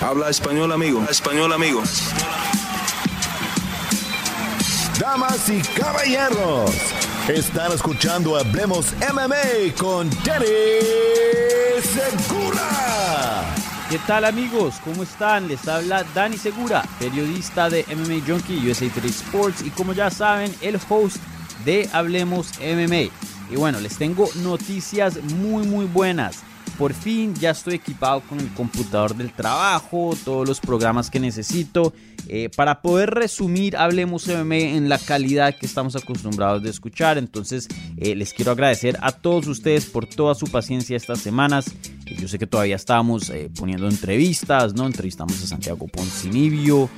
Habla español, amigo. Español, amigo. Damas y caballeros, están escuchando Hablemos MMA con Danny Segura. ¿Qué tal amigos? ¿Cómo están? Les habla Dani Segura, periodista de MMA Junkie USA Today Sports y como ya saben, el host de Hablemos MMA. Y bueno, les tengo noticias muy muy buenas. Por fin ya estoy equipado con el computador del trabajo, todos los programas que necesito eh, para poder resumir Hablemos MMA en la calidad que estamos acostumbrados de escuchar. Entonces eh, les quiero agradecer a todos ustedes por toda su paciencia estas semanas. Eh, yo sé que todavía estamos poniendo entrevistas, ¿no? Entrevistamos a Santiago Poncinibio,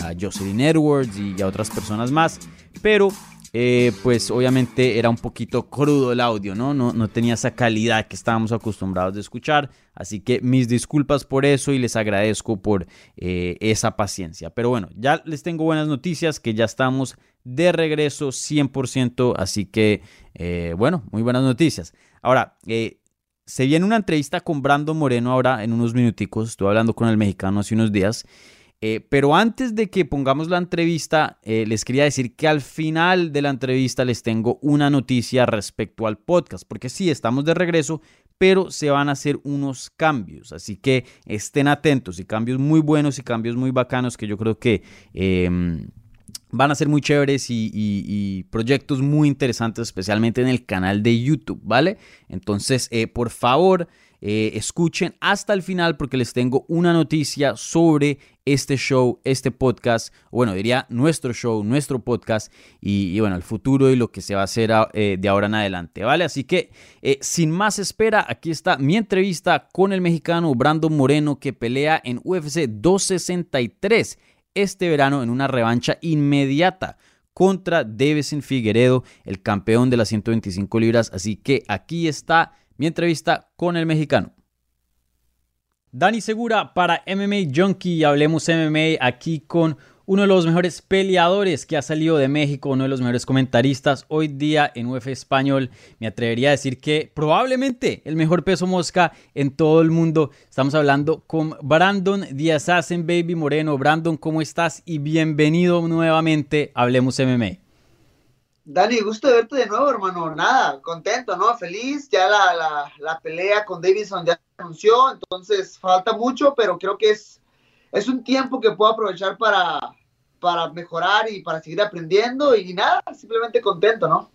a Jocelyn Edwards y a otras personas más. Pero eh, pues obviamente era un poquito crudo el audio, ¿no? ¿no? No tenía esa calidad que estábamos acostumbrados de escuchar. Así que mis disculpas por eso y les agradezco por eh, esa paciencia. Pero bueno, ya les tengo buenas noticias que ya estamos de regreso 100%. Así que, eh, bueno, muy buenas noticias. Ahora, se viene una entrevista con Brandon Moreno ahora en unos minuticos. Estuve hablando con el mexicano hace unos días. Eh, pero antes de que pongamos la entrevista, eh, les quería decir que al final de la entrevista les tengo una noticia respecto al podcast, porque sí, estamos de regreso, pero se van a hacer unos cambios, así que estén atentos y cambios muy buenos y cambios muy bacanos que yo creo que... Em, van a ser muy chéveres y, proyectos muy interesantes, especialmente en el canal de YouTube, ¿vale? Entonces, eh, por favor, escuchen hasta el final porque les tengo una noticia sobre este show, este podcast, bueno, diría nuestro show, nuestro podcast y, bueno, el futuro y lo que se va a hacer eh, de ahora en adelante, ¿vale? Así que eh, sin más espera, aquí está mi entrevista con el mexicano Brandon Moreno que pelea en UFC 263 este verano en una revancha inmediata contra Davison Figueredo, el campeón de las 125 libras. Así que aquí está mi entrevista con el mexicano. Dani Segura para MMA Junkie. Hablemos MMA aquí con uno de los mejores peleadores que ha salido de México, uno de los mejores comentaristas hoy día en UF Español. Me atrevería a decir que probablemente el mejor peso mosca en todo el mundo. Estamos hablando con Brandon Díaz Assassin Baby Moreno. Brandon, ¿cómo estás? Y bienvenido nuevamente a Hablemos MMA. Dani, gusto de verte de nuevo, hermano. Nada, contento, ¿no? Feliz. Ya la, la, pelea con Davidson ya anunció, entonces falta mucho, pero creo que es, es un tiempo que puedo aprovechar para, para mejorar y para seguir aprendiendo. Y nada, simplemente contento, ¿no?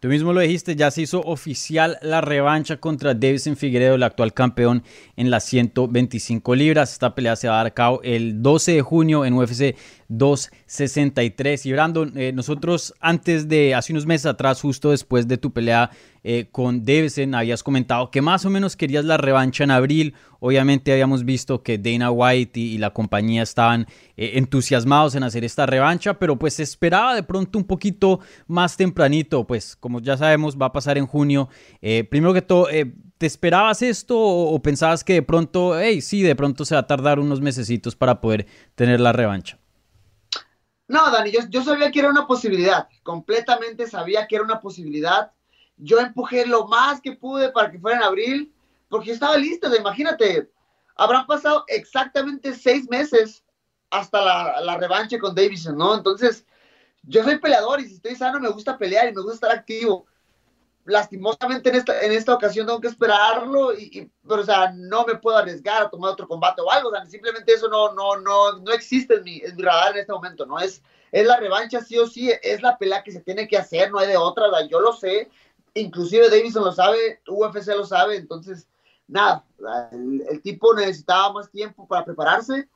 Tú mismo lo dijiste, ya se hizo oficial la revancha contra Davison Figueredo, el actual campeón en las 125 libras. Esta pelea se va a dar cabo el 12 de junio en UFC 263. Y Brandon, eh, nosotros antes de, hace unos meses atrás, justo después de tu pelea eh, con Davison, habías comentado que más o menos querías la revancha en abril. Obviamente habíamos visto que Dana White y, la compañía estaban eh, entusiasmados en hacer esta revancha, pero pues se esperaba de pronto un poquito más tempranito, pues como ya sabemos va a pasar en junio. primero que todo, ¿te esperabas esto o pensabas que de pronto, hey, sí, de pronto se va a tardar unos mesecitos para poder tener la revancha? No, Dani, yo, sabía que era una posibilidad, completamente sabía que era una posibilidad. Yo empujé lo más que pude para que fuera en abril, porque estaba listo, imagínate, habrán pasado exactamente seis meses hasta la, la revancha con Davison, ¿no? Entonces, yo soy peleador y si estoy sano me gusta pelear y me gusta estar activo lastimosamente en esta, en esta ocasión tengo que esperarlo, y, pero o sea, no me puedo arriesgar a tomar otro combate o algo, o sea, simplemente eso no, no, no, no existe en mi, en mi radar en este momento, ¿no? Es, es la revancha sí o sí, es la pelea que se tiene que hacer, no hay de otra, yo lo sé, inclusive Davison lo sabe, UFC lo sabe, entonces, nada, el, tipo necesitaba más tiempo para prepararse,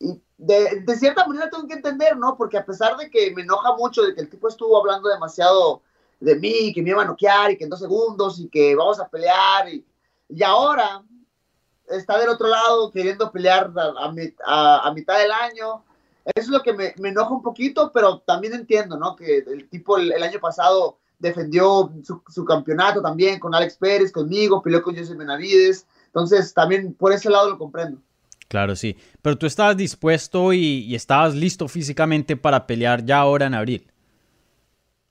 y de cierta manera tengo que entender, ¿no? Porque a pesar de que me enoja mucho de que el tipo estuvo hablando demasiado de mí, que me iba a noquear y que en dos segundos y que vamos a pelear. Y, y ahora, está del otro lado queriendo pelear a, mitad del año. Eso es lo que me, enoja un poquito, pero también entiendo, ¿no? Que el tipo el, año pasado defendió su, campeonato también con Alex Pérez, conmigo, peleó con José Benavides. Entonces, también por ese lado lo comprendo. Claro, sí. Pero tú estabas dispuesto y, estabas listo físicamente para pelear ya ahora en abril.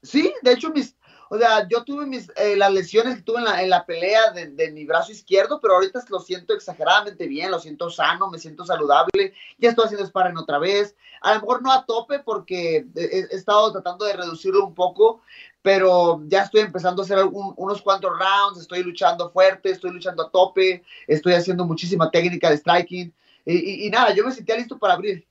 Sí, de hecho, mis, o sea, yo tuve mis, eh, las lesiones que tuve en la, en la pelea de, de, mi brazo izquierdo, pero ahorita lo siento exageradamente bien, lo siento sano, me siento saludable, ya estoy haciendo sparring otra vez, a lo mejor no a tope porque he, estado tratando de reducirlo un poco, pero ya estoy empezando a hacer unos cuantos rounds, estoy luchando fuerte, estoy luchando a tope, estoy haciendo muchísima técnica de striking, y, y nada, yo me sentía listo para abrir.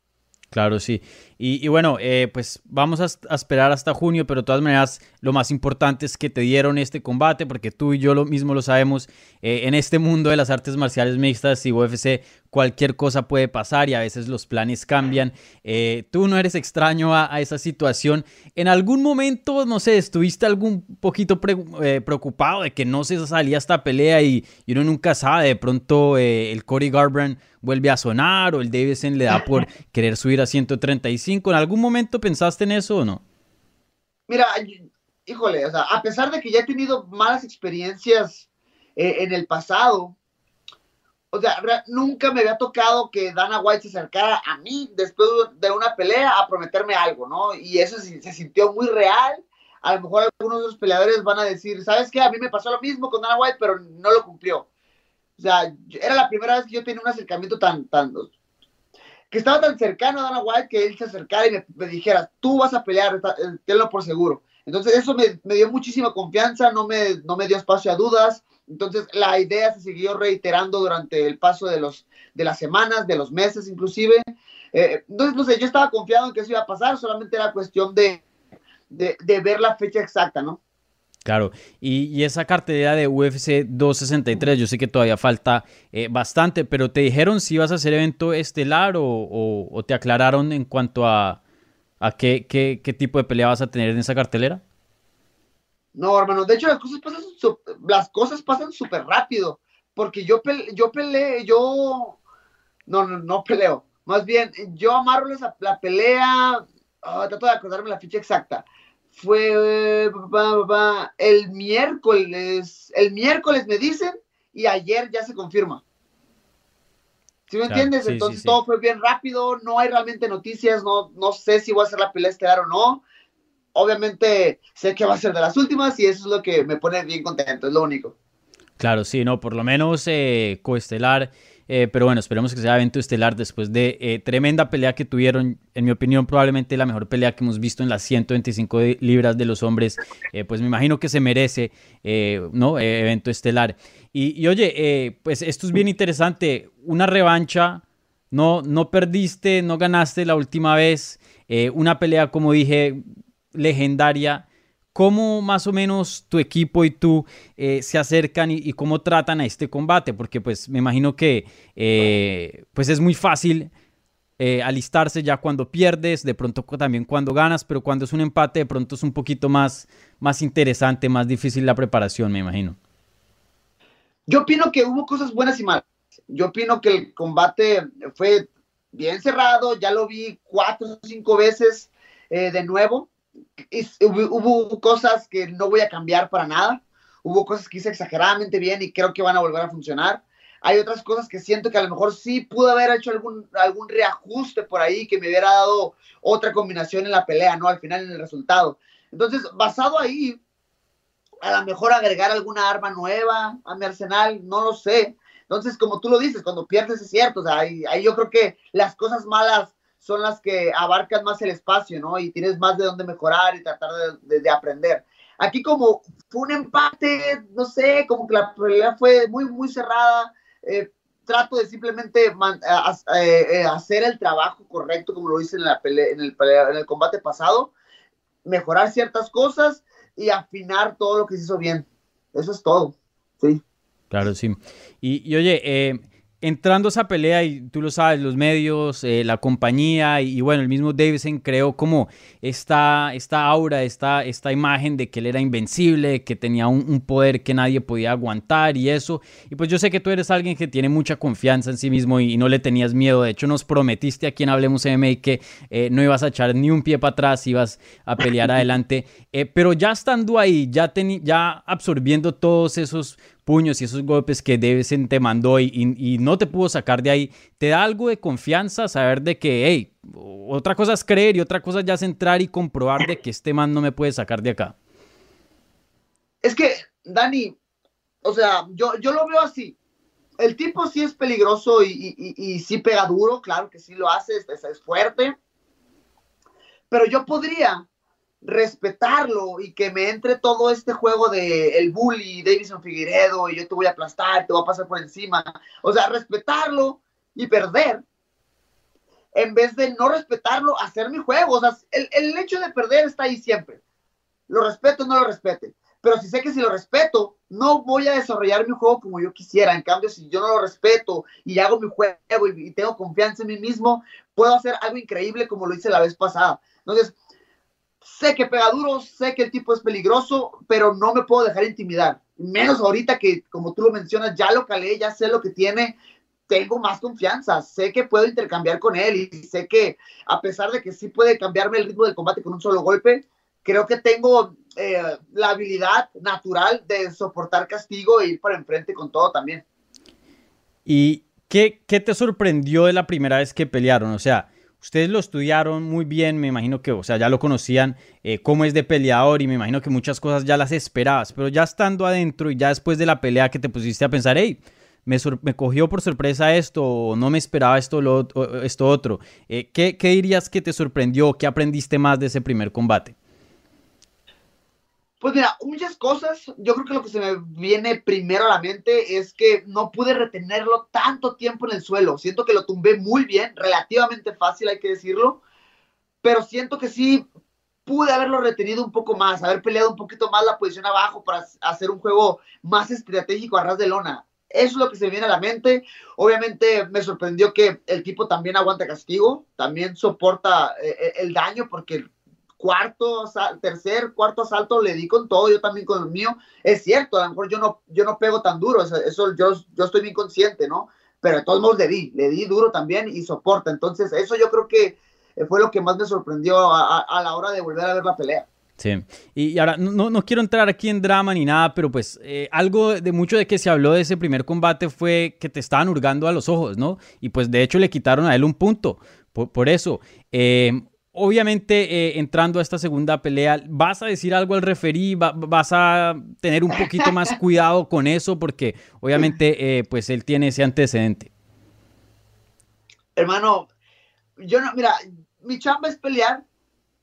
Claro, sí. Y, bueno, eh, pues vamos a, esperar hasta junio, pero de todas maneras lo más importante es que te dieron este combate, porque tú y yo lo mismo lo sabemos, eh, en este mundo de las artes marciales mixtas y UFC cualquier cosa puede pasar y a veces los planes cambian. Eh, tú no eres extraño a, esa situación. En algún momento, no sé, estuviste algún poquito preocupado de que no se salía esta pelea y, uno nunca sabe, de pronto el Cody Garbrandt vuelve a sonar o el Davidson le da por querer subir a 135. ¿En algún momento pensaste en eso o no? Mira, híjole, o sea, a pesar de que ya he tenido malas experiencias eh, en el pasado, o sea, nunca me había tocado que Dana White se acercara a mí después de una pelea a prometerme algo, ¿no? Y eso se, sintió muy real. A lo mejor algunos de los peleadores van a decir, ¿sabes qué? A mí me pasó lo mismo con Dana White, pero no lo cumplió. O sea, era la primera vez que yo tenía un acercamiento tan, tan, que estaba tan cercano a Dana White que él se acercara y me, dijera, tú vas a pelear, eh, tenlo por seguro. Entonces eso me, dio muchísima confianza, no me, no me dio espacio a dudas. Entonces la idea se siguió reiterando durante el paso de, los, de las semanas, de los meses inclusive. Eh, entonces, no sé, yo estaba confiado en que eso iba a pasar, solamente era cuestión de, de, de ver la fecha exacta, ¿no? Claro, y, esa cartelera de UFC 263, yo sé que todavía falta eh, bastante, pero ¿te dijeron si ibas a hacer evento estelar o, te aclararon en cuanto a, a qué, qué, qué, tipo de pelea vas a tener en esa cartelera? No, hermano, de hecho las cosas pasan, las cosas pasan súper rápido, porque yo, yo peleé, yo, no, no, no peleo, más bien, yo amarro la, la pelea, ah, trato de acordarme la ficha exacta, fue el miércoles, el miércoles me dicen y ayer ya se confirma. ¿Sí me entiendes? Entonces todo fue bien rápido, no hay realmente noticias, no, no sé si voy a hacer la pelea estelar o no. Obviamente sé que va a ser de las últimas y eso es lo que me pone bien contento, es lo único. Claro, sí, no, por lo menos eh, coestelar eh, pero bueno, esperemos que sea evento estelar después de eh, tremenda pelea que tuvieron. En mi opinión, probablemente la mejor pelea que hemos visto en las 125 libras de los hombres. Eh, pues me imagino que se merece, ¿no? evento estelar. Y, oye, pues esto es bien interesante. Una revancha. No, no perdiste, no ganaste la última vez. una pelea, como dije, legendaria. ¿Cómo más o menos tu equipo y tú eh, se acercan y, cómo tratan a este combate? Porque pues me imagino que eh, pues es muy fácil eh, alistarse ya cuando pierdes, de pronto también cuando ganas, pero cuando es un empate de pronto es un poquito más, más interesante, más difícil la preparación, me imagino. Yo opino que hubo cosas buenas y malas. Yo opino que el combate fue bien cerrado, ya lo vi cuatro o cinco veces de nuevo hubo, cosas que no voy a cambiar para nada. Hubo cosas que hice exageradamente bien y creo que van a volver a funcionar. Hay otras cosas que siento que a lo mejor sí pude haber hecho algún, algún reajuste por ahí que me hubiera dado otra combinación en la pelea, ¿no? Al final en el resultado. Entonces, basado ahí, a lo mejor agregar alguna arma nueva a mi arsenal, no lo sé. Entonces, como tú lo dices, cuando pierdes es cierto, o sea, ahí, ahí yo creo que las cosas malas son las que abarcan más el espacio, ¿no? Y tienes más de dónde mejorar y tratar de, aprender. Aquí como fue un empate, no sé, como que la pelea fue muy, muy cerrada. Eh, trato de simplemente eh, eh, hacer el trabajo correcto como lo hice en, la pelea, en, el, en el combate pasado, mejorar ciertas cosas y afinar todo lo que se hizo bien. Eso es todo, sí. Claro, sí. Y, y oye, entrando a esa pelea, y tú lo sabes, los medios, eh, la compañía y, bueno, el mismo Davidson creó como esta, esta aura, esta, esta imagen de que él era invencible, que tenía un, poder que nadie podía aguantar y eso. Y pues yo sé que tú eres alguien que tiene mucha confianza en sí mismo y, no le tenías miedo. De hecho, nos prometiste aquí en Hablemos MMA que eh, no ibas a echar ni un pie para atrás, ibas a pelear adelante. Eh, pero ya estando ahí, ya, ya absorbiendo todos esos puños y esos golpes que Davidson te mandó y, no te pudo sacar de ahí, te da algo de confianza saber de que, hey, otra cosa es creer y otra cosa ya es entrar y comprobar de que este man no me puede sacar de acá. Es que, Dani, o sea, yo, yo lo veo así. El tipo sí es peligroso y, y, sí pega duro, claro que sí lo hace, es, es fuerte. Pero yo podría respetarlo y que me entre todo este juego de el bully, Davison Figueredo, y yo te voy a aplastar, te voy a pasar por encima. O sea, respetarlo y perder, en vez de no respetarlo, hacer mi juego. O sea, el, el hecho de perder está ahí siempre. Lo respeto o no lo respete. Pero si sé que si lo respeto, no voy a desarrollar mi juego como yo quisiera. En cambio, si yo no lo respeto y hago mi juego y, y tengo confianza en mí mismo, puedo hacer algo increíble como lo hice la vez pasada. Entonces, sé que pega duro, sé que el tipo es peligroso, pero no me puedo dejar intimidar. Menos ahorita que, como tú lo mencionas, ya lo calé, ya sé lo que tiene, tengo más confianza, sé que puedo intercambiar con él y sé que a pesar de que sí puede cambiarme el ritmo del combate con un solo golpe, creo que tengo eh, la habilidad natural de soportar castigo e ir para enfrente con todo también. ¿Y qué, qué te sorprendió de la primera vez que pelearon? O sea, Ustedes lo estudiaron muy bien, me imagino que, o sea, ya lo conocían, eh, cómo es de peleador y me imagino que muchas cosas ya las esperabas, pero ya estando adentro y ya después de la pelea que te pusiste a pensar, hey, me, me cogió por sorpresa esto, o no me esperaba esto, lo, esto otro. Eh, ¿qué, ¿Qué dirías que te sorprendió? ¿Qué aprendiste más de ese primer combate? Pues mira, muchas cosas. Yo creo que lo que se me viene primero a la mente es que no pude retenerlo tanto tiempo en el suelo. Siento que lo tumbé muy bien, relativamente fácil, hay que decirlo. Pero siento que sí pude haberlo retenido un poco más, haber peleado un poquito más la posición abajo para hacer un juego más estratégico a ras de lona. Eso es lo que se me viene a la mente. Obviamente me sorprendió que el tipo también aguanta castigo, también soporta eh, eh, el daño porque cuarto, tercer, cuarto asalto le di con todo, yo también con el mío. Es cierto, a lo mejor yo no, yo no pego tan duro, eso, yo, yo estoy bien consciente, ¿no? Pero de todos modos le di, le di duro también y soporta. Entonces, eso yo creo que fue lo que más me sorprendió a, la hora de volver a ver la pelea. Sí, y ahora no, no, quiero entrar aquí en drama ni nada, pero pues eh, algo de mucho de que se habló de ese primer combate fue que te estaban hurgando a los ojos, ¿no? Y pues de hecho le quitaron a él un punto por, por eso. Eh, Obviamente, eh, entrando a esta segunda pelea, ¿vas a decir algo al referí? ¿Vas a tener un poquito más cuidado con eso? Porque obviamente, eh, pues él tiene ese antecedente. Hermano, yo no, mira, mi chamba es pelear,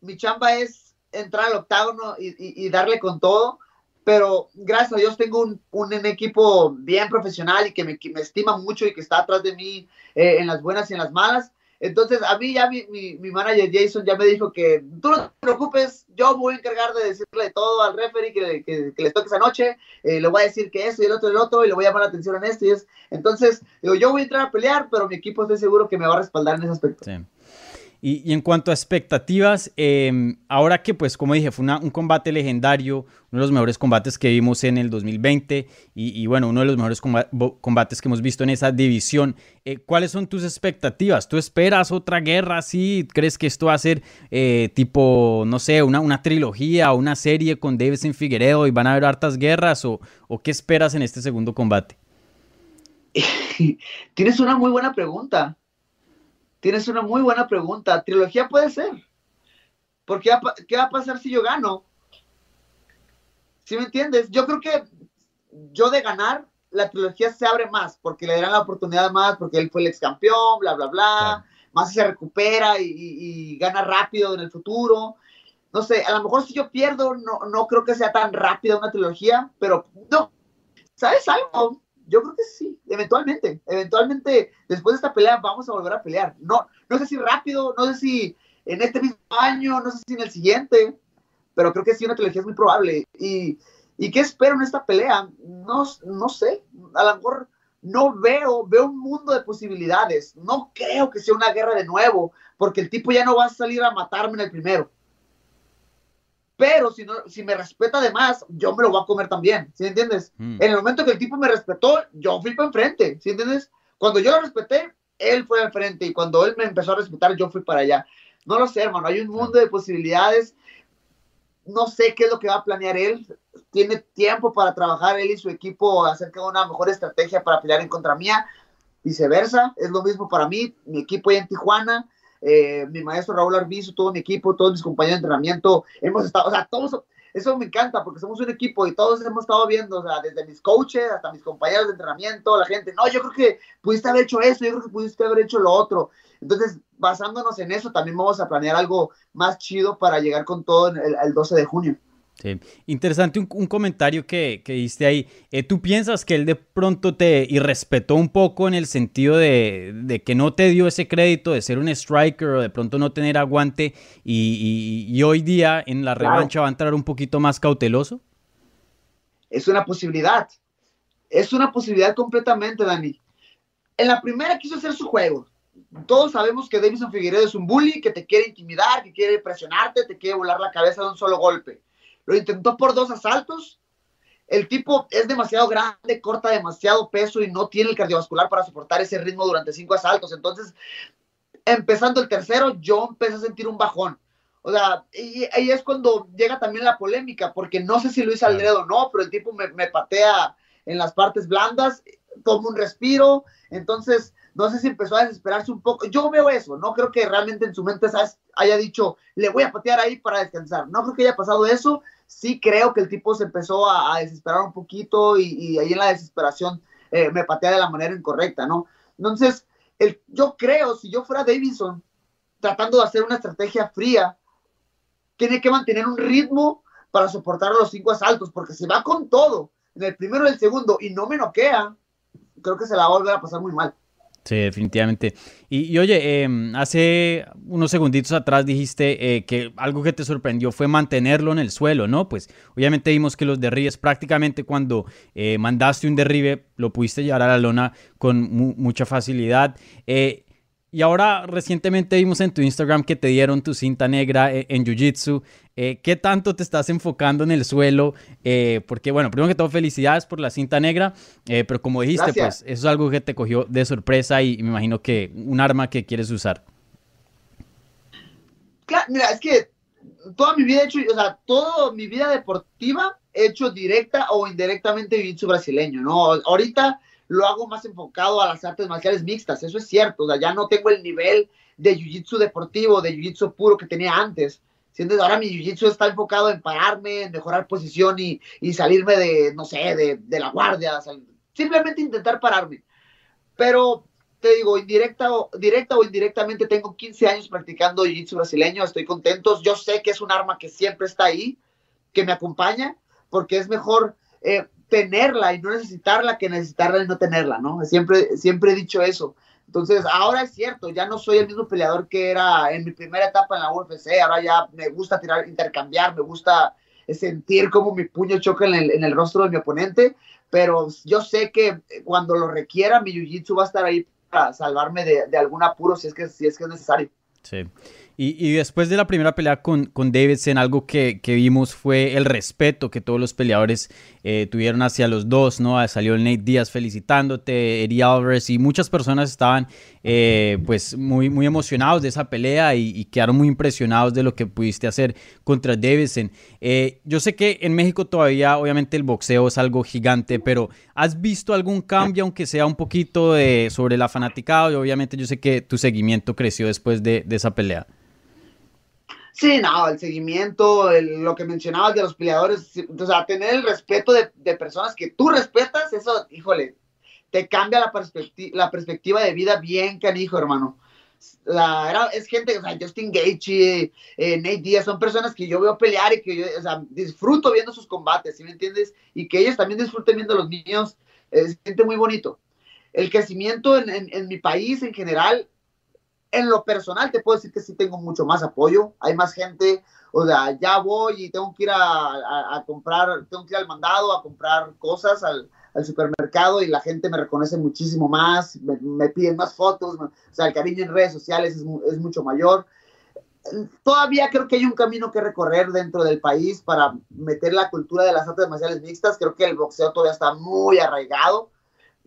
mi chamba es entrar al octágono y, darle con todo, pero gracias a Dios tengo un, equipo bien profesional y que me, estima mucho y que está atrás de mí eh, en las buenas y en las malas entonces, a mí ya mi, mi, manager Jason ya me dijo que tú no te preocupes, yo voy a encargar de decirle todo al referee que, que, que les toque esa noche, eh, le voy a decir que eso y el otro y el otro, y le voy a llamar la atención en esto y es. Entonces, digo, yo voy a entrar a pelear, pero mi equipo estoy seguro que me va a respaldar en ese aspecto. Sí. Y, en cuanto a expectativas, em, ahora que pues como dije, fue un combate legendario, uno de los mejores combates que vimos en el 2020 y, bueno, uno de los mejores combates que hemos visto en esa división, eh, ¿cuáles son tus expectativas? ¿Tú esperas otra guerra así? ¿Crees que esto va a ser eh, tipo, no sé, una, una trilogía o una serie con Davidson Figueredo y van a haber hartas guerras o, o qué esperas en este segundo combate? Tienes una muy buena pregunta. Tienes una muy buena pregunta. Trilogía puede ser. Porque ¿qué va a pasar si yo gano? ¿Sí me entiendes? Yo creo que yo de ganar, la trilogía se abre más, porque le darán la oportunidad más, porque él fue el ex campeón, bla, bla, bla. Más se recupera y, gana rápido en el futuro. No sé, a lo mejor si yo pierdo, no, no creo que sea tan rápida una trilogía, pero no. ¿Sabes algo? Yo creo que sí, eventualmente, eventualmente después de esta pelea vamos a volver a pelear. No, no sé si rápido, no sé si en este mismo año, no sé si en el siguiente, pero creo que sí, una trilogía es muy probable. ¿Y, y qué espero en esta pelea? No, no sé, a lo mejor no veo, veo un mundo de posibilidades. No creo que sea una guerra de nuevo, porque el tipo ya no va a salir a matarme en el primero. Pero si, no, si me respeta además, yo me lo voy a comer también, ¿sí entiendes? Mm. En el momento que el tipo me respetó, yo fui para enfrente, ¿sí entiendes? Cuando yo lo respeté, él fue al frente y cuando él me empezó a respetar, yo fui para allá. No lo sé, hermano, hay un mundo de posibilidades. No sé qué es lo que va a planear él. Tiene tiempo para trabajar él y su equipo acerca de una mejor estrategia para pelear en contra mía. Viceversa, es lo mismo para mí. Mi equipo ahí en Tijuana, eh, mi maestro Raúl Arbizu, todo mi equipo, todos mis compañeros de entrenamiento, hemos estado, o sea, todos, eso me encanta porque somos un equipo y todos hemos estado viendo, o sea, desde mis coaches hasta mis compañeros de entrenamiento, la gente, no, yo creo que pudiste haber hecho eso, yo creo que pudiste haber hecho lo otro. Entonces, basándonos en eso, también vamos a planear algo más chido para llegar con todo el, el 12 de junio. Sí. Interesante un, comentario que, que, diste ahí. Eh, ¿Tú piensas que él de pronto te irrespetó un poco en el sentido de, de, que no te dio ese crédito de ser un striker o de pronto no tener aguante y, y, hoy día en la revancha va a entrar un poquito más cauteloso? Es una posibilidad. Es una posibilidad completamente, Dani. En la primera quiso hacer su juego. Todos sabemos que Davison Figueredo es un bully, que te quiere intimidar, que quiere presionarte, te quiere volar la cabeza de un solo golpe lo intentó por dos asaltos. El tipo es demasiado grande, corta demasiado peso y no tiene el cardiovascular para soportar ese ritmo durante cinco asaltos. Entonces, empezando el tercero, yo empecé a sentir un bajón. O sea, y ahí es cuando llega también la polémica, porque no sé si lo hice al dedo o no, pero el tipo me, me patea en las partes blandas, tomo un respiro, entonces no sé si empezó a desesperarse un poco. Yo veo eso, no creo que realmente en su mente haya dicho, le voy a patear ahí para descansar. No creo que haya pasado eso. Sí creo que el tipo se empezó a, desesperar un poquito y, ahí en la desesperación eh, me patea de la manera incorrecta, ¿no? Entonces, el, yo creo, si yo fuera Davidson, tratando de hacer una estrategia fría, tiene que mantener un ritmo para soportar los cinco asaltos, porque si va con todo en el primero y el segundo y no me noquea, creo que se la va a volver a pasar muy mal. Sí, definitivamente. Y, oye, em, hace unos segunditos atrás dijiste eh, que algo que te sorprendió fue mantenerlo en el suelo, ¿no? Pues obviamente vimos que los derribes prácticamente cuando eh, mandaste un derribe lo pudiste llevar a la lona con mucha facilidad. Eh, y ahora recientemente vimos en tu Instagram que te dieron tu cinta negra eh, en Jiu-Jitsu. Eh, ¿Qué tanto te estás enfocando en el suelo? Eh, porque bueno, primero que todo felicidades por la cinta negra, pero como dijiste, pues eso es algo que te cogió de sorpresa y, me imagino que un arma que quieres usar. Claro, mira, es que toda mi vida he hecho, o sea, toda mi vida deportiva he hecho directa o indirectamente Jiu-Jitsu brasileño, ¿no? Ahorita lo hago más enfocado a las artes marciales mixtas, eso es cierto, o ya no tengo el nivel de jiu-jitsu deportivo, de jiu-jitsu puro que tenía antes. ¿Sientes? Ahora mi jiu-jitsu está enfocado en pararme, en mejorar posición y, y salirme de, no sé, de, de la guardia, simplemente intentar pararme. Pero te digo, indirecta o, directa o indirectamente, tengo 15 años practicando jiu-jitsu brasileño, estoy contento, yo sé que es un arma que siempre está ahí, que me acompaña, porque es mejor eh, tenerla y no necesitarla que necesitarla y no tenerla, ¿no? Siempre, siempre he dicho eso. Entonces, ahora es cierto, ya no soy el mismo peleador que era en mi primera etapa en la UFC, ahora ya me gusta tirar, intercambiar, me gusta sentir como mi puño choca en el, en el rostro de mi oponente, pero yo sé que cuando lo requiera, mi jiu-jitsu va a estar ahí para salvarme de, algún apuro si es que, si es, que es necesario. Sí. Y, después de la primera pelea con, con Davidson, algo que, vimos fue el respeto que todos los peleadores eh, tuvieron hacia los dos, ¿no? Ah, salió el Nate Díaz felicitándote, Eddie Alvarez y muchas personas estaban eh, pues muy, muy emocionados de esa pelea y, quedaron muy impresionados de lo que pudiste hacer contra Davidson. Eh, yo sé que en México todavía obviamente el boxeo es algo gigante, pero ¿has visto algún cambio, aunque sea un poquito sobre la fanaticada? Y obviamente yo sé que tu seguimiento creció después de esa pelea. Sí, no, el seguimiento, lo que mencionabas de los peleadores, o sea, tener el respeto de, personas que tú respetas, eso, híjole, te cambia la, la perspectiva de vida bien canijo, hermano. La, es gente, o sea, Justin Gaethje, eh, Nate Diaz, son personas que yo veo pelear y que yo, o sea, disfruto viendo sus combates, ¿sí me entiendes? Y que ellos también disfruten viendo los niños, es gente muy bonito. El crecimiento en, en mi país en general, en lo personal te puedo decir que sí tengo mucho más apoyo, hay más gente, o sea, ya voy y tengo que ir a, comprar, tengo que ir al mandado a comprar cosas al, al supermercado y la gente me reconoce muchísimo más, me, piden más fotos, o sea, el cariño en redes sociales es, es, mucho mayor. Todavía creo que hay un camino que recorrer dentro del país para meter la cultura de las artes marciales mixtas. Creo que el boxeo todavía está muy arraigado.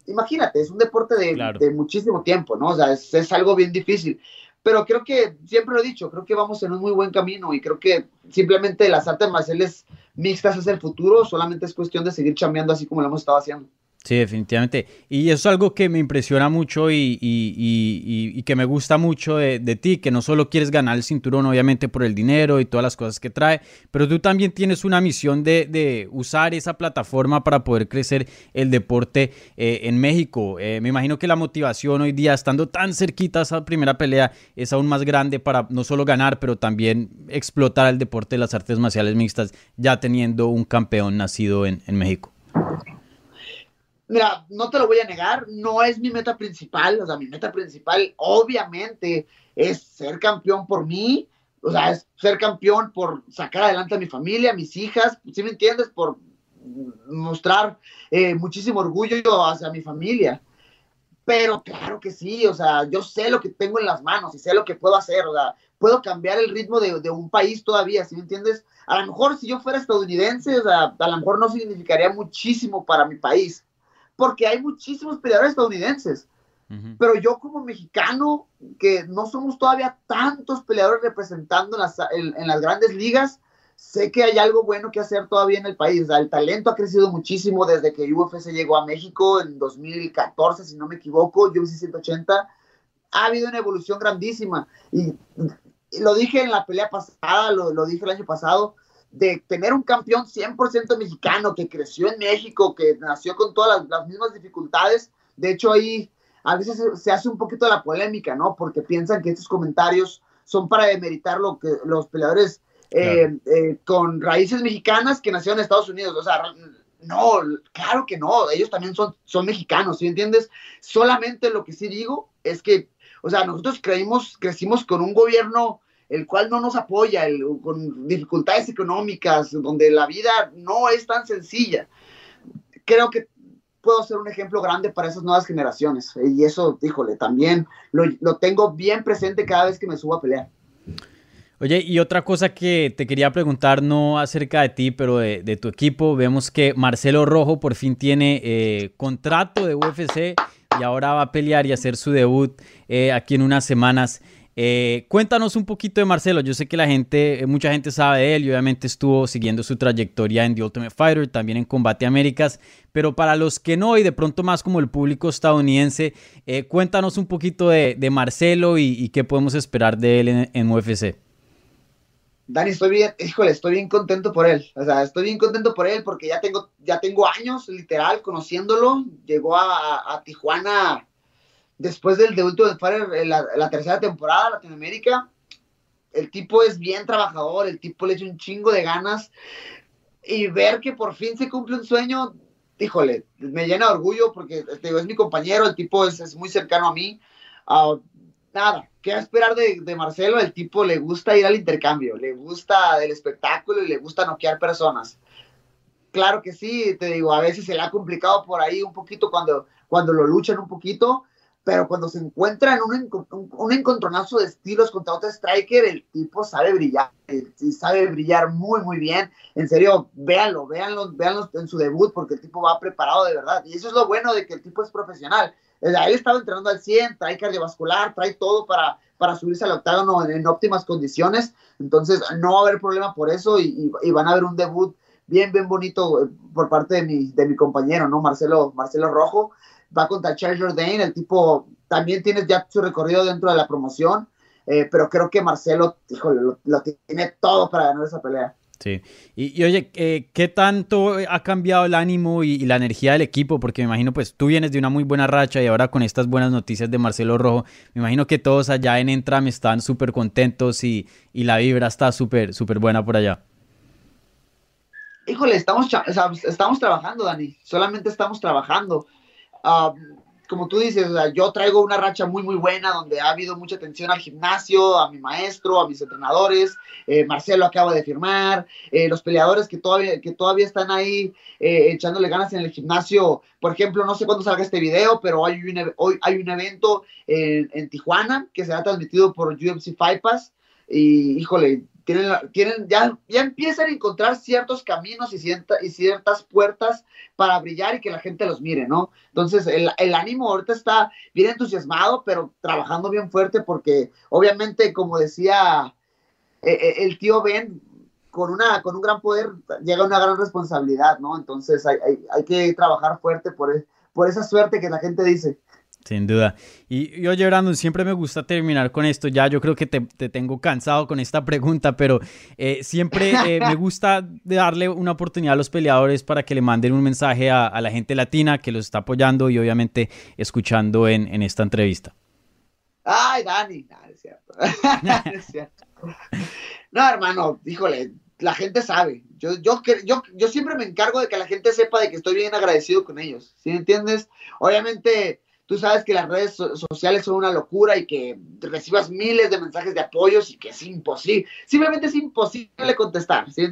Imagínate, es un deporte de, de muchísimo tiempo, ¿no? O sea, es, es algo bien difícil pero creo que, siempre lo he dicho, creo que vamos en un muy buen camino y creo que simplemente las artes marciales mixtas es el futuro, solamente es cuestión de seguir chambeando así como lo hemos estado haciendo. Sí, definitivamente. Y eso es algo que me impresiona mucho y, y, y, que me gusta mucho de, de, ti, que no solo quieres ganar el cinturón, obviamente, por el dinero y todas las cosas que trae, pero tú también tienes una misión de, de usar esa plataforma para poder crecer el deporte eh, en México. Eh, me imagino que la motivación hoy día, estando tan cerquita a esa primera pelea, es aún más grande para no solo ganar, pero también explotar el deporte de las artes marciales mixtas, ya teniendo un campeón nacido en, en México. Mira, no te lo voy a negar, no es mi meta principal, o sea, mi meta principal obviamente es ser campeón por mí, o sea, es ser campeón por sacar adelante a mi familia, a mis hijas, si me entiendes? Por mostrar eh, muchísimo orgullo hacia mi familia. Pero claro que sí, o sea, yo sé lo que tengo en las manos y sé lo que puedo hacer, o sea, puedo cambiar el ritmo de, un país todavía, si me entiendes? A lo mejor si yo fuera estadounidense, o sea, a lo mejor no significaría muchísimo para mi país, porque hay muchísimos peleadores estadounidenses. Pero yo como mexicano, que no somos todavía tantos peleadores representando en las, grandes ligas, sé que hay algo bueno que hacer todavía en el país. el talento ha crecido muchísimo desde que UFC llegó a México en 2014, si no me equivoco, UFC 180. Ha habido una evolución grandísima. Y, lo dije en la pelea pasada, lo, lo dije el año pasado, de tener un campeón 100% mexicano que creció en México, que nació con todas las, mismas dificultades. De hecho, ahí a veces se, hace un poquito la polémica, ¿no? Porque piensan que estos comentarios son para demeritar lo que los peleadores eh, eh, con raíces mexicanas que nacieron en Estados Unidos. O sea, no, claro que no, ellos también son, son mexicanos, ¿sí entiendes? Solamente lo que sí digo es que, o sea, nosotros creímos, crecimos con un gobierno el cual no nos apoya, con dificultades económicas, donde la vida no es tan sencilla. Creo que puedo ser un ejemplo grande para esas nuevas generaciones. Y eso, híjole, también lo, tengo bien presente cada vez que me subo a pelear. Oye, y otra cosa que te quería preguntar, no acerca de ti, pero de, tu equipo, vemos que Marcelo Rojo por fin tiene eh, contrato de UFC y ahora va a pelear y hacer su debut eh, aquí en unas semanas. Eh, cuéntanos un poquito de Marcelo. Yo sé que la gente, eh, mucha gente sabe de él y obviamente estuvo siguiendo su trayectoria en The Ultimate Fighter, también en Combate Américas. Pero para los que no y de pronto más como el público estadounidense, eh, cuéntanos un poquito de, Marcelo y, qué podemos esperar de él en, UFC. Dani, estoy bien, híjole, estoy bien contento por él. O sea, estoy bien contento por él porque ya tengo, ya tengo años, literal, conociéndolo. Llegó a, a Tijuana después del debut de Fire, la, la tercera temporada Latinoamérica, el tipo es bien trabajador, el tipo le echa un chingo de ganas y ver que por fin se cumple un sueño, híjole, me llena de orgullo porque es mi compañero, el tipo es, muy cercano a mí. Uh, nada, ¿qué esperar de, de, Marcelo? El tipo le gusta ir al intercambio, le gusta el espectáculo y le gusta noquear personas. Claro que sí, te digo, a veces se le ha complicado por ahí un poquito cuando, cuando lo luchan un poquito, pero cuando se encuentra en un, un, encontronazo de estilos contra otro striker, el tipo sabe brillar, y sabe brillar muy, muy bien. En serio, véanlo, véanlo, véanlo en su debut, porque el tipo va preparado de verdad. Y eso es lo bueno de que el tipo es profesional. Él estaba entrenando al 100, trae cardiovascular, trae todo para, para subirse al octágono en, óptimas condiciones. Entonces, no va a haber problema por eso y, y, van a ver un debut bien, bien bonito eh, por parte de mi, de mi compañero, ¿no? Marcelo, Marcelo Rojo va contra Charles Jourdain, el tipo también tiene ya su recorrido dentro de la promoción, eh, pero creo que Marcelo, híjole, lo, tiene todo para ganar esa pelea. Sí, y, oye, eh, ¿qué tanto ha cambiado el ánimo y, la energía del equipo? Porque me imagino, pues tú vienes de una muy buena racha y ahora con estas buenas noticias de Marcelo Rojo, me imagino que todos allá en Entram están súper contentos y, y, la vibra está súper, súper buena por allá. Híjole, estamos, estamos trabajando, Dani, solamente estamos trabajando como tú dices, yo traigo una racha muy, muy buena donde ha habido mucha atención al gimnasio, a mi maestro, a mis entrenadores. Eh, Marcelo acaba de firmar. Eh, los peleadores que todavía, que todavía están ahí eh, echándole ganas en el gimnasio. Por ejemplo, no sé cuándo salga este video, pero hay un, hoy hay un evento en, en Tijuana que será transmitido por UFC Fight Pass. Y híjole, tienen, tienen ya, ya empiezan a encontrar ciertos caminos y, y ciertas puertas para brillar y que la gente los mire, ¿no? Entonces, el, el, ánimo ahorita está bien entusiasmado, pero trabajando bien fuerte porque obviamente, como decía eh, eh, el tío Ben, con, una, con un gran poder llega una gran responsabilidad, ¿no? Entonces, hay, hay, hay que trabajar fuerte por, por esa suerte que la gente dice. Sin duda. Y, y, oye, Brandon, siempre me gusta terminar con esto. Ya yo creo que te, te tengo cansado con esta pregunta, pero eh, siempre eh, me gusta darle una oportunidad a los peleadores para que le manden un mensaje a, a la gente latina que los está apoyando y obviamente escuchando en, en esta entrevista. Ay, Dani, no, es cierto. no, es cierto. no, hermano, híjole, la gente sabe. Yo, yo, yo, yo siempre me encargo de que la gente sepa de que estoy bien agradecido con ellos. ¿Sí entiendes? Obviamente tú sabes que las redes sociales son una locura y que recibas miles de mensajes de apoyos y que es imposible, simplemente es imposible contestar, ¿sí?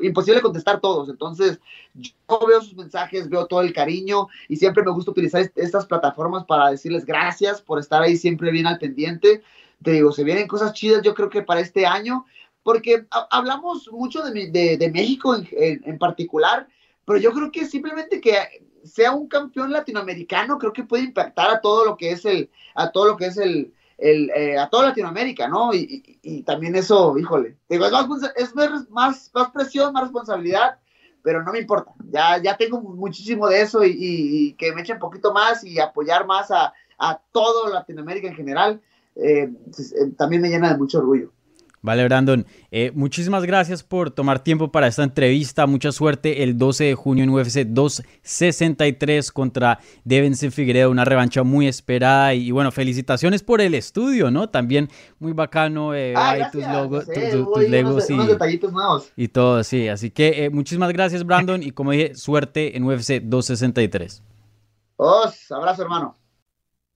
Imposible contestar todos. Entonces, yo veo sus mensajes, veo todo el cariño y siempre me gusta utilizar estas plataformas para decirles gracias por estar ahí siempre bien al pendiente. Te digo, se vienen cosas chidas, yo creo que para este año, porque hablamos mucho de, de, México en particular, pero yo creo que simplemente que sea un campeón latinoamericano, creo que puede impactar a todo lo que es el, a todo lo que es el, el eh, a toda Latinoamérica, ¿no? Y, y, también eso, híjole, digo, es, más, es más, más presión, más responsabilidad, pero no me importa, ya, ya tengo muchísimo de eso y, y que me echen un poquito más y apoyar más a, a todo Latinoamérica en general, eh, eh, también me llena de mucho orgullo. Vale, Brandon. Eh, muchísimas gracias por tomar tiempo para esta entrevista. Mucha suerte el 12 de junio en UFC 263 contra Devenson Figueredo. Una revancha muy esperada. Y, bueno, felicitaciones por el estudio, ¿no? También muy bacano. Eh, ah, tus, logos, tus, tus legos unos, y todo, sí. Así que eh, muchísimas gracias, Brandon. y como dije, suerte en UFC 263. Os, abrazo, hermano.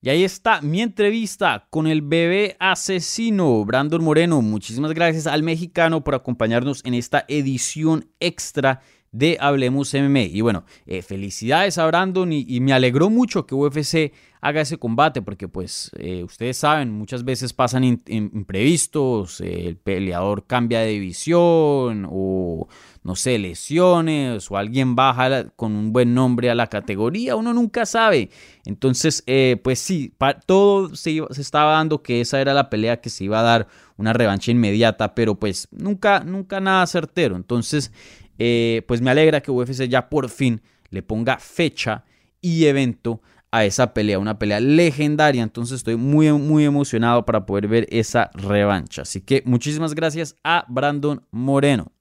Y ahí está mi entrevista con el bebé asesino, Brandon Moreno. Muchísimas gracias al mexicano por acompañarnos en esta edición extra de Hablemos MMA. Y bueno, eh, felicidades a Brandon y, me alegró mucho que UFC haga ese combate porque pues eh, ustedes saben, muchas veces pasan imprevistos, el peleador cambia de división o no sé, lesiones o alguien baja con un buen nombre a la categoría, uno nunca sabe. Entonces, eh, pues sí, todo se, iba, se, estaba dando que esa era la pelea que se iba a dar una revancha inmediata, pero pues nunca, nunca nada certero. Entonces, eh, pues me alegra que UFC ya por fin le ponga fecha y evento a esa pelea, una pelea legendaria. Entonces estoy muy, muy emocionado para poder ver esa revancha. Así que muchísimas gracias a Brandon Moreno.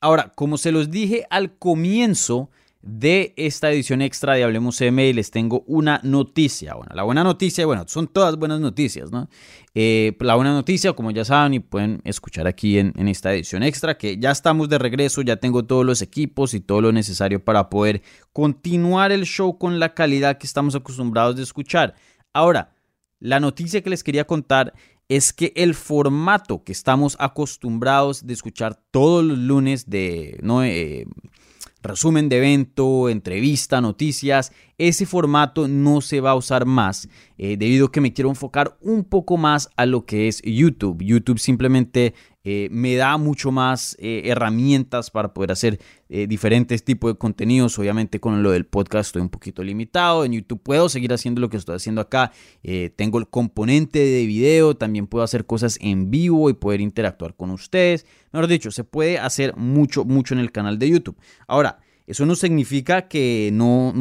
Ahora, como se los dije al comienzo de esta edición extra de Hablemos CMI, les tengo una noticia. La buena noticia, bueno, son todas buenas noticias, ¿no? Eh, la buena noticia, como ya saben y pueden escuchar aquí en, en, esta edición extra, que ya estamos de regreso, ya tengo todos los equipos y todo lo necesario para poder continuar el show con la calidad que estamos acostumbrados de escuchar. Ahora, la noticia que les quería contar es que el formato que estamos acostumbrados de escuchar todos los lunes de ¿no? Eh, resumen de evento, entrevista, noticias, ese formato no se va a usar más eh, debido a que me quiero enfocar un poco más a lo que es YouTube. YouTube simplemente eh, me da mucho más eh, herramientas para poder hacer diferentes tipos de contenidos. Obviamente con lo del podcast estoy un poquito limitado. En YouTube puedo seguir haciendo lo que estoy haciendo acá. Tengo el componente de video. También puedo hacer cosas en vivo y poder interactuar con ustedes. Mejor dicho, se puede hacer mucho, mucho en el canal de YouTube. Ahora, eso no significa que no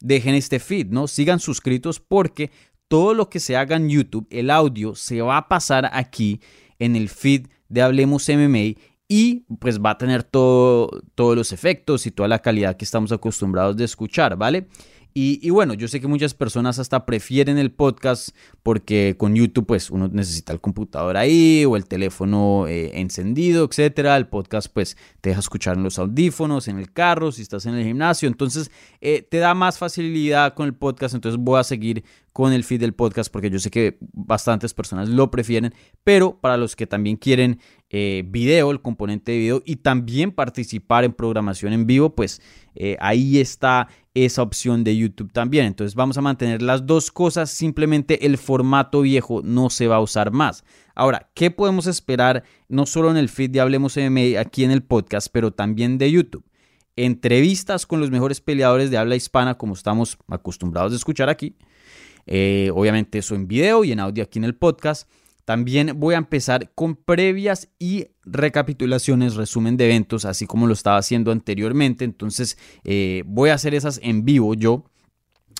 dejen este feed, ¿no? Sigan suscritos porque todo lo que se haga en YouTube, el audio, se va a pasar aquí en el feed de Hablemos MMA y pues va a tener todo, todos los efectos y toda la calidad que estamos acostumbrados de escuchar, ¿vale? Y, bueno, yo sé que muchas personas hasta prefieren el podcast porque con YouTube pues uno necesita el computador ahí o el teléfono eh, encendido, etcétera. El podcast pues te deja escuchar en los audífonos, en el carro, si estás en el gimnasio. Entonces eh, te da más facilidad con el podcast. Entonces voy a seguir con el feed del podcast porque yo sé que bastantes personas lo prefieren. Pero para los que también quieren eh, video, el componente de video y también participar en programación en vivo, pues ahí está esa opción de YouTube también. Entonces vamos a mantener las dos cosas, simplemente el formato viejo no se va a usar más. Ahora, ¿qué podemos esperar no solo en el feed de Hablemos MMA aquí en el podcast, pero también de YouTube? Entrevistas con los mejores peleadores de habla hispana, como estamos acostumbrados a escuchar aquí. Eh, obviamente eso en video y en audio aquí en el podcast también voy a empezar con previas y recapitulaciones, resumen de eventos, así como lo estaba haciendo anteriormente. Entonces eh, voy a hacer esas en vivo yo.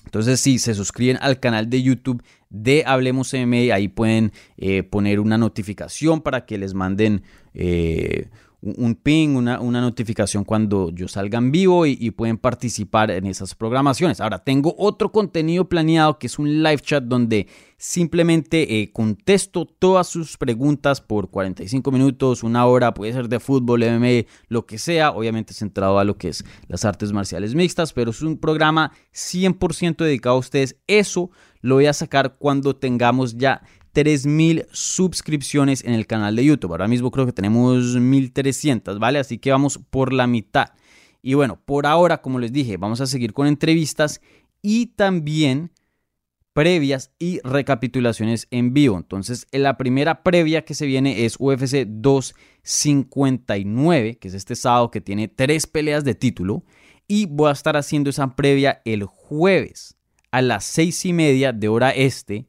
Entonces, si se suscriben al canal de YouTube de Hablemos MMA, ahí pueden eh, poner una notificación para que les manden eh, un ping, una, una, notificación cuando yo salga en vivo y, pueden participar en esas programaciones. Ahora, tengo otro contenido planeado que es un live chat donde simplemente eh, contesto todas sus preguntas por 45 minutos, una hora, puede ser de fútbol, MMA, lo que sea, obviamente centrado a lo que es las artes marciales mixtas, pero es un programa 100% dedicado a ustedes. Eso lo voy a sacar cuando tengamos ya 3.000 suscripciones en el canal de YouTube. Ahora mismo creo que tenemos 1.300, ¿vale? Así que vamos por la mitad. Y bueno, por ahora, como les dije, vamos a seguir con entrevistas y también previas y recapitulaciones en vivo. Entonces, la primera previa que se viene es UFC 259, que es este sábado que tiene tres peleas de título. Y voy a estar haciendo esa previa el jueves a las seis y media de hora este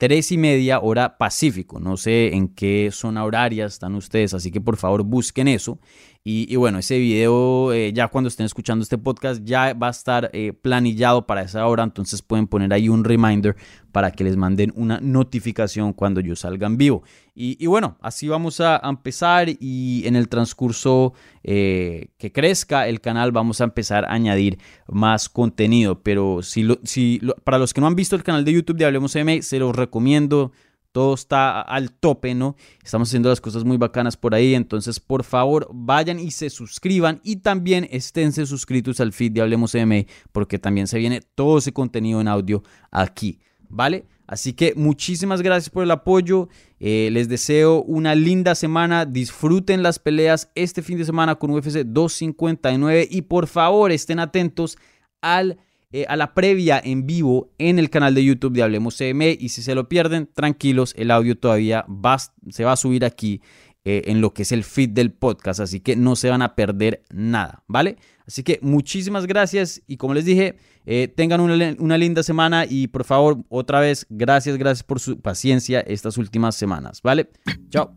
3 y media hora Pacífico. No sé en qué zona horaria están ustedes, así que por favor busquen eso. Y, bueno, ese video eh, ya cuando estén escuchando este podcast ya va a estar eh, planillado para esa hora, entonces pueden poner ahí un reminder para que les manden una notificación cuando yo salga en vivo. Y, bueno, así vamos a empezar y en el transcurso eh, que crezca el canal vamos a empezar a añadir más contenido. Pero si, si para los que no han visto el canal de YouTube de Hablemos M, se los recomiendo todo está al tope, ¿no? Estamos haciendo las cosas muy bacanas por ahí, entonces por favor vayan y se suscriban y también esténse suscritos al feed de Hablemos M porque también se viene todo ese contenido en audio aquí, ¿vale? Así que muchísimas gracias por el apoyo, eh, les deseo una linda semana, disfruten las peleas este fin de semana con UFC 259 y por favor estén atentos al eh, a la previa en vivo en el canal de YouTube de Hablemos CM y si se lo pierden, tranquilos, el audio todavía va, se va a subir aquí eh, en lo que es el feed del podcast, así que no se van a perder nada, ¿vale? Así que muchísimas gracias y como les dije, eh, tengan una, una, linda semana y por favor, otra vez, gracias, gracias por su paciencia estas últimas semanas, ¿vale? Chao.